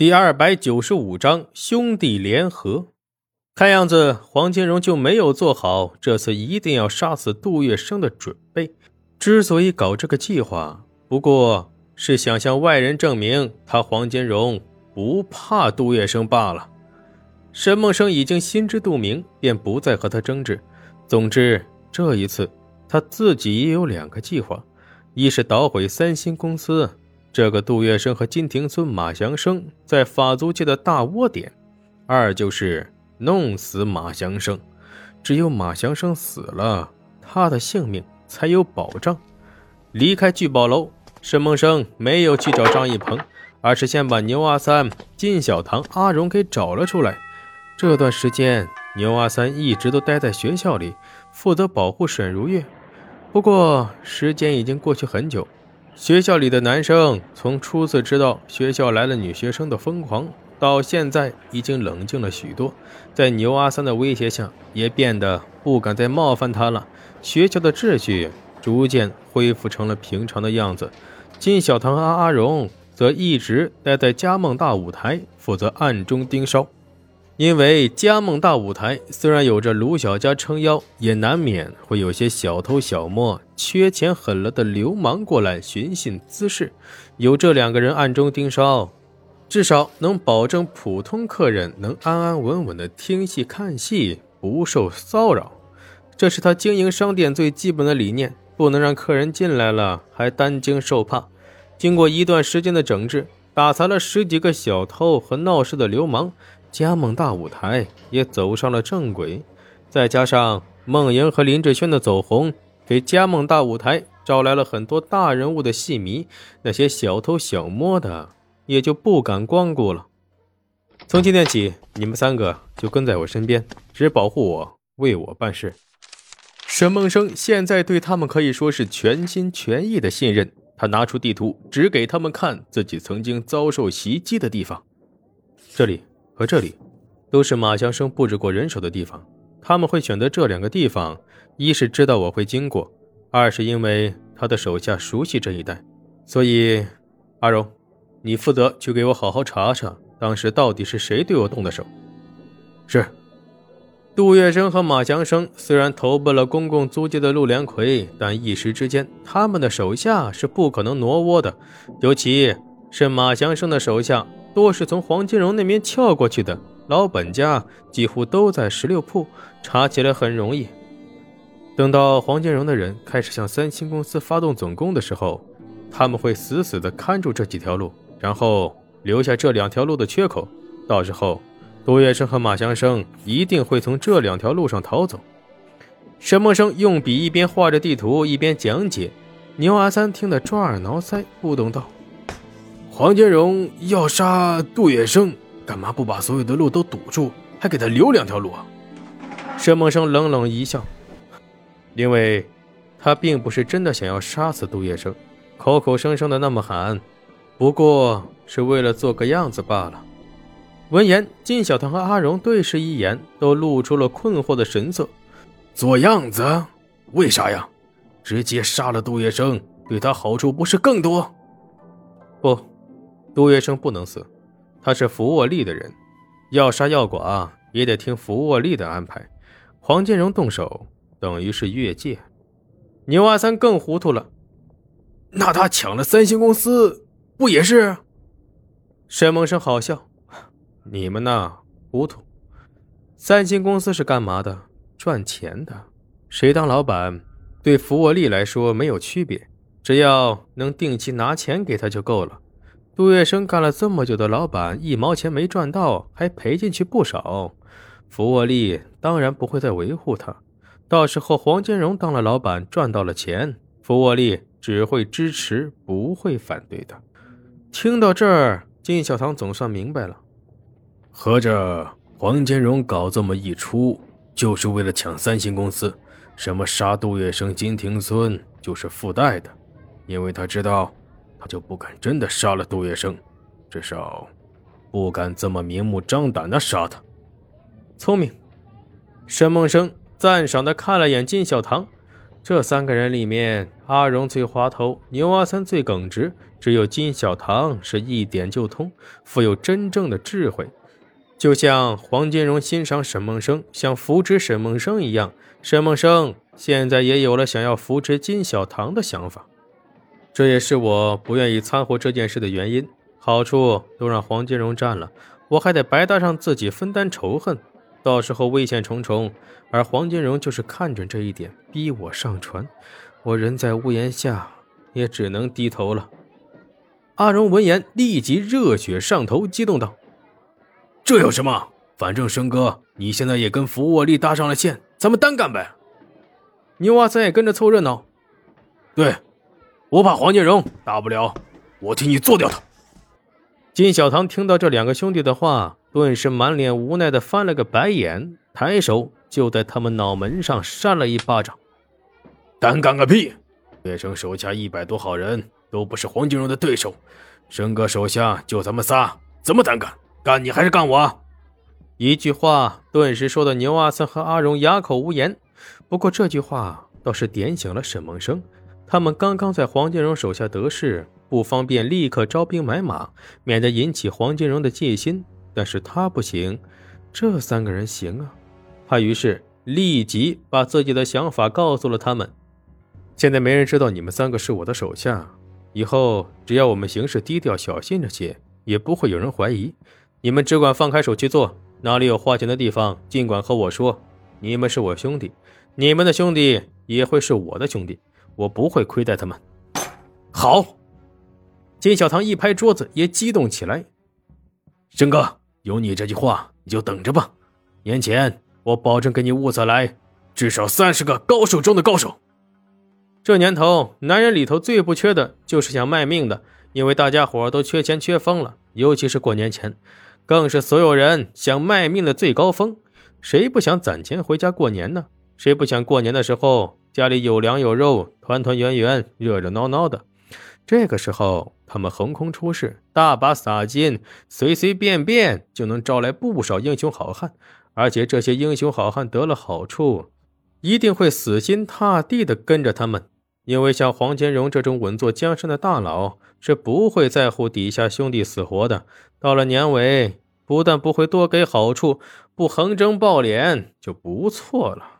第二百九十五章兄弟联合。看样子黄金荣就没有做好这次一定要杀死杜月笙的准备。之所以搞这个计划，不过是想向外人证明他黄金荣不怕杜月笙罢了。沈梦生已经心知肚明，便不再和他争执。总之，这一次他自己也有两个计划：一是捣毁三星公司。这个杜月笙和金庭孙马祥生在法租界的大窝点，二就是弄死马祥生。只有马祥生死了，他的性命才有保障。离开聚宝楼，沈梦生没有去找张一鹏，而是先把牛阿三、金小唐、阿荣给找了出来。这段时间，牛阿三一直都待在学校里，负责保护沈如月。不过，时间已经过去很久。学校里的男生从初次知道学校来了女学生的疯狂，到现在已经冷静了许多，在牛阿三的威胁下，也变得不敢再冒犯他了。学校的秩序逐渐恢复成了平常的样子。金小唐和阿荣则一直待在佳梦大舞台，负责暗中盯梢。因为加盟大舞台虽然有着卢小佳撑腰，也难免会有些小偷小摸、缺钱狠了的流氓过来寻衅滋事。有这两个人暗中盯梢，至少能保证普通客人能安安稳稳的听戏看戏，不受骚扰。这是他经营商店最基本的理念，不能让客人进来了还担惊受怕。经过一段时间的整治，打残了十几个小偷和闹事的流氓。加盟大舞台也走上了正轨，再加上梦莹和林志轩的走红，给加盟大舞台招来了很多大人物的戏迷，那些小偷小摸的也就不敢光顾了。从今天起，你们三个就跟在我身边，只保护我，为我办事。沈梦生现在对他们可以说是全心全意的信任，他拿出地图，指给他们看自己曾经遭受袭击的地方，这里。和这里，都是马祥生布置过人手的地方。他们会选择这两个地方，一是知道我会经过，二是因为他的手下熟悉这一带。所以，阿荣，你负责去给我好好查查，当时到底是谁对我动的手。是。杜月笙和马祥生虽然投奔了公共租界的陆连魁，但一时之间，他们的手下是不可能挪窝的，尤其是马祥生的手下。多是从黄金荣那边撬过去的，老本家几乎都在十六铺，查起来很容易。等到黄金荣的人开始向三星公司发动总攻的时候，他们会死死地看住这几条路，然后留下这两条路的缺口。到时候，杜月笙和马祥生一定会从这两条路上逃走。沈梦生用笔一边画着地图，一边讲解。牛阿三听得抓耳挠腮，不懂道。黄金荣要杀杜月笙，干嘛不把所有的路都堵住，还给他留两条路啊？沈梦生冷冷一笑，因为他并不是真的想要杀死杜月笙，口口声声的那么喊，不过是为了做个样子罢了。闻言，金小棠和阿荣对视一眼，都露出了困惑的神色。做样子？为啥呀？直接杀了杜月笙，对他好处不是更多？不。杜月笙不能死，他是福沃利的人，要杀要剐也得听福沃利的安排。黄金荣动手等于是越界。牛阿三更糊涂了，那他抢了三星公司不也是？沈梦生好笑，你们呐糊涂。三星公司是干嘛的？赚钱的。谁当老板，对福沃利来说没有区别，只要能定期拿钱给他就够了。杜月笙干了这么久的老板，一毛钱没赚到，还赔进去不少。福沃利当然不会再维护他。到时候黄金荣当了老板，赚到了钱，福沃利只会支持，不会反对的。听到这儿，金小棠总算明白了。合着黄金荣搞这么一出，就是为了抢三星公司。什么杀杜月笙、金庭孙，就是附带的，因为他知道。他就不敢真的杀了杜月笙，至少不敢这么明目张胆的杀他。聪明，沈梦生赞赏的看了眼金小棠。这三个人里面，阿荣最滑头，牛阿三最耿直，只有金小唐是一点就通，富有真正的智慧。就像黄金荣欣赏沈梦生，想扶持沈梦生一样，沈梦生现在也有了想要扶持金小唐的想法。这也是我不愿意掺和这件事的原因。好处都让黄金荣占了，我还得白搭上自己分担仇恨，到时候危险重重。而黄金荣就是看准这一点，逼我上船。我人在屋檐下，也只能低头了。阿荣闻言立即热血上头，激动道：“这有什么？反正生哥你现在也跟福沃利搭上了线，咱们单干呗。”牛阿三也跟着凑热闹：“对，不怕黄金荣，大不了我替你做掉他。”金小唐听到这两个兄弟的话，顿时满脸无奈的翻了个白眼，抬手就在他们脑门上扇了一巴掌。胆敢个屁！月生手下一百多号人都不是黄金荣的对手，生哥手下就咱们仨，怎么胆敢？干你还是干我？一句话顿时说的牛阿三和阿荣哑口无言。不过这句话倒是点醒了沈梦生，他们刚刚在黄金荣手下得势。不方便立刻招兵买马，免得引起黄金荣的戒心。但是他不行，这三个人行啊。他于是立即把自己的想法告诉了他们。现在没人知道你们三个是我的手下，以后只要我们行事低调小心着些，也不会有人怀疑。你们只管放开手去做，哪里有花钱的地方，尽管和我说。你们是我兄弟，你们的兄弟也会是我的兄弟，我不会亏待他们。好。金小唐一拍桌子，也激动起来。生哥，有你这句话，你就等着吧。年前我保证给你物色来至少三十个高手中的高手。这年头，男人里头最不缺的就是想卖命的，因为大家伙都缺钱缺疯了，尤其是过年前，更是所有人想卖命的最高峰。谁不想攒钱回家过年呢？谁不想过年的时候家里有粮有肉，团团圆圆，热热闹闹的？这个时候，他们横空出世，大把洒金，随随便便就能招来不少英雄好汉。而且这些英雄好汉得了好处，一定会死心塌地的跟着他们。因为像黄金荣这种稳坐江山的大佬，是不会在乎底下兄弟死活的。到了年尾，不但不会多给好处，不横征暴敛就不错了。